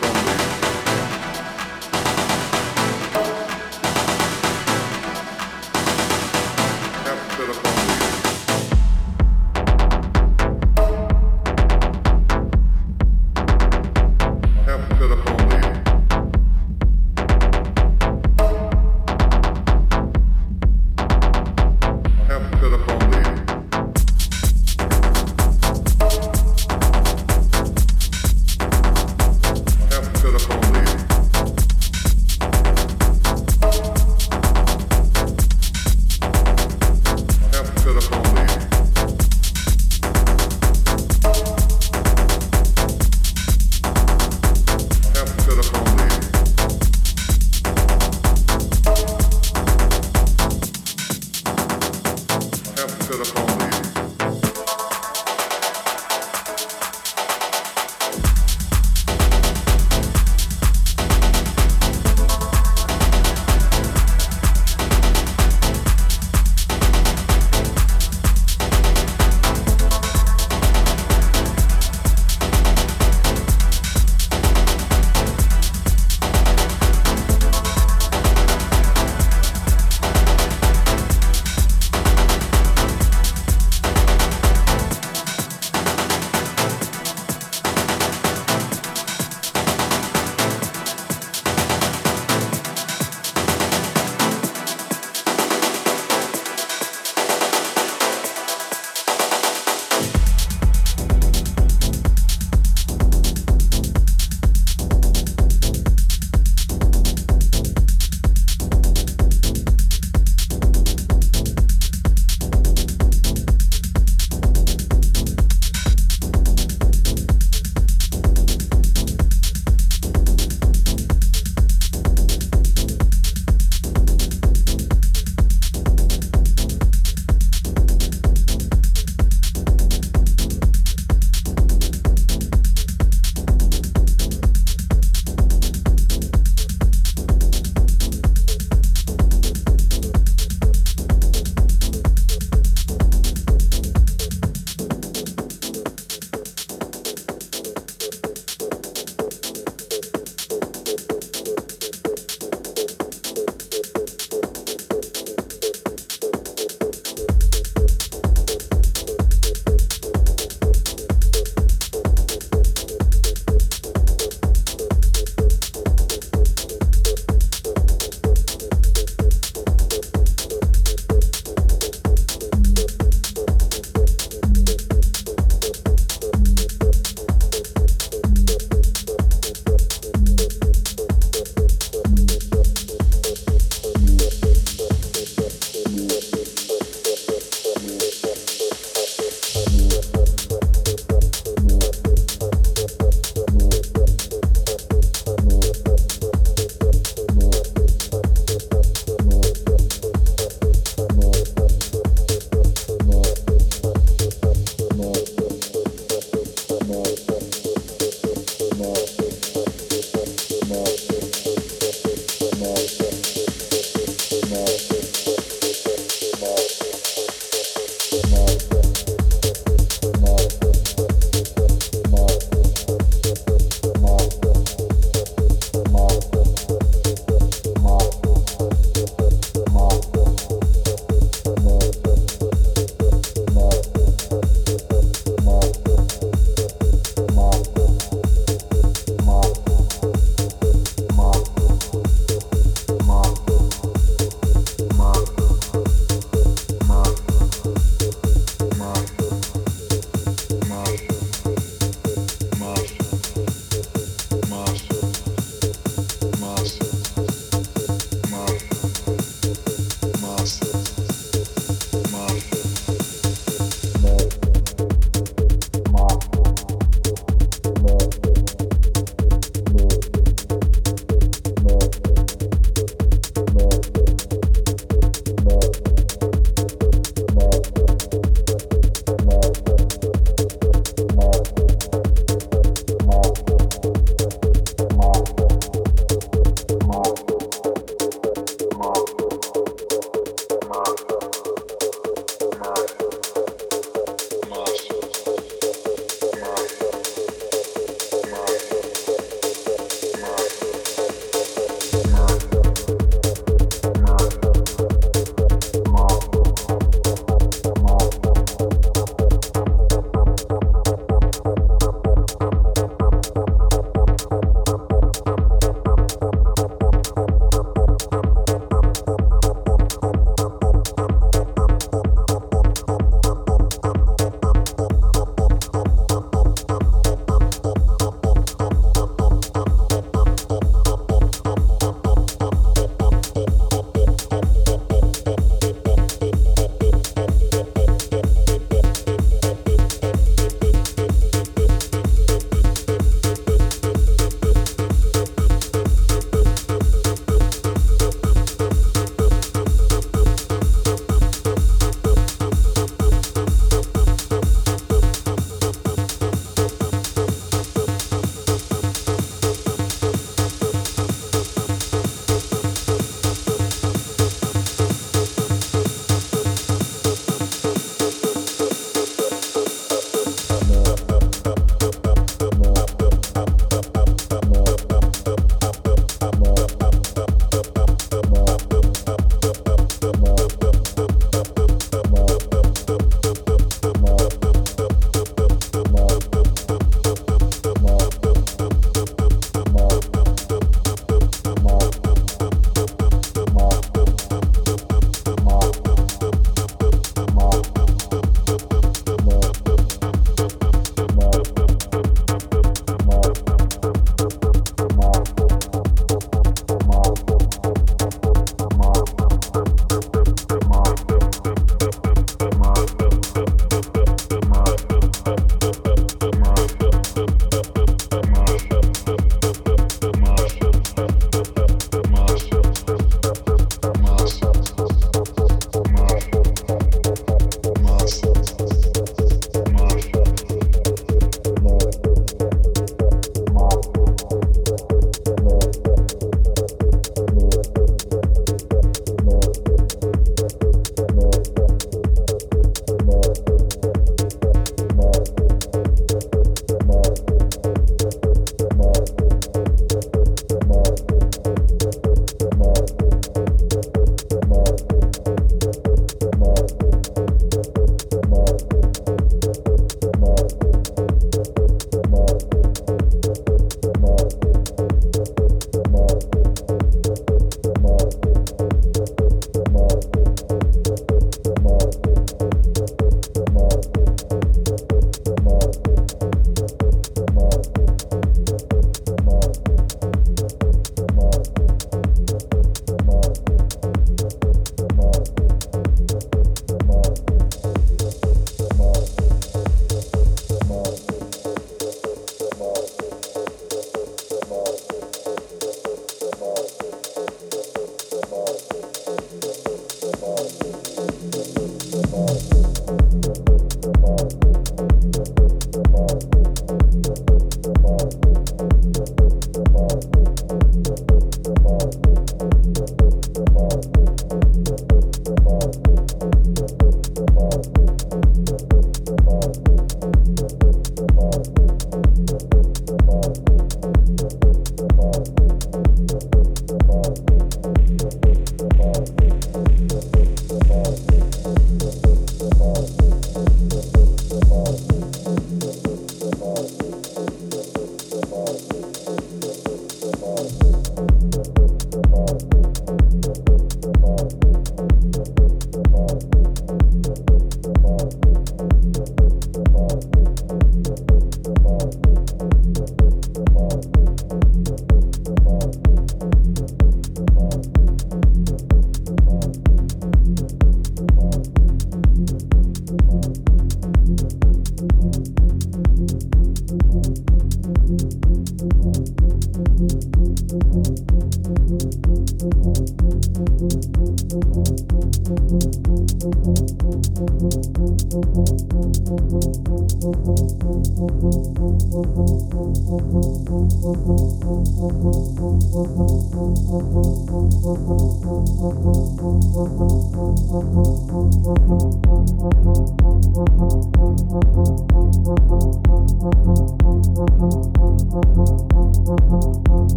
one way.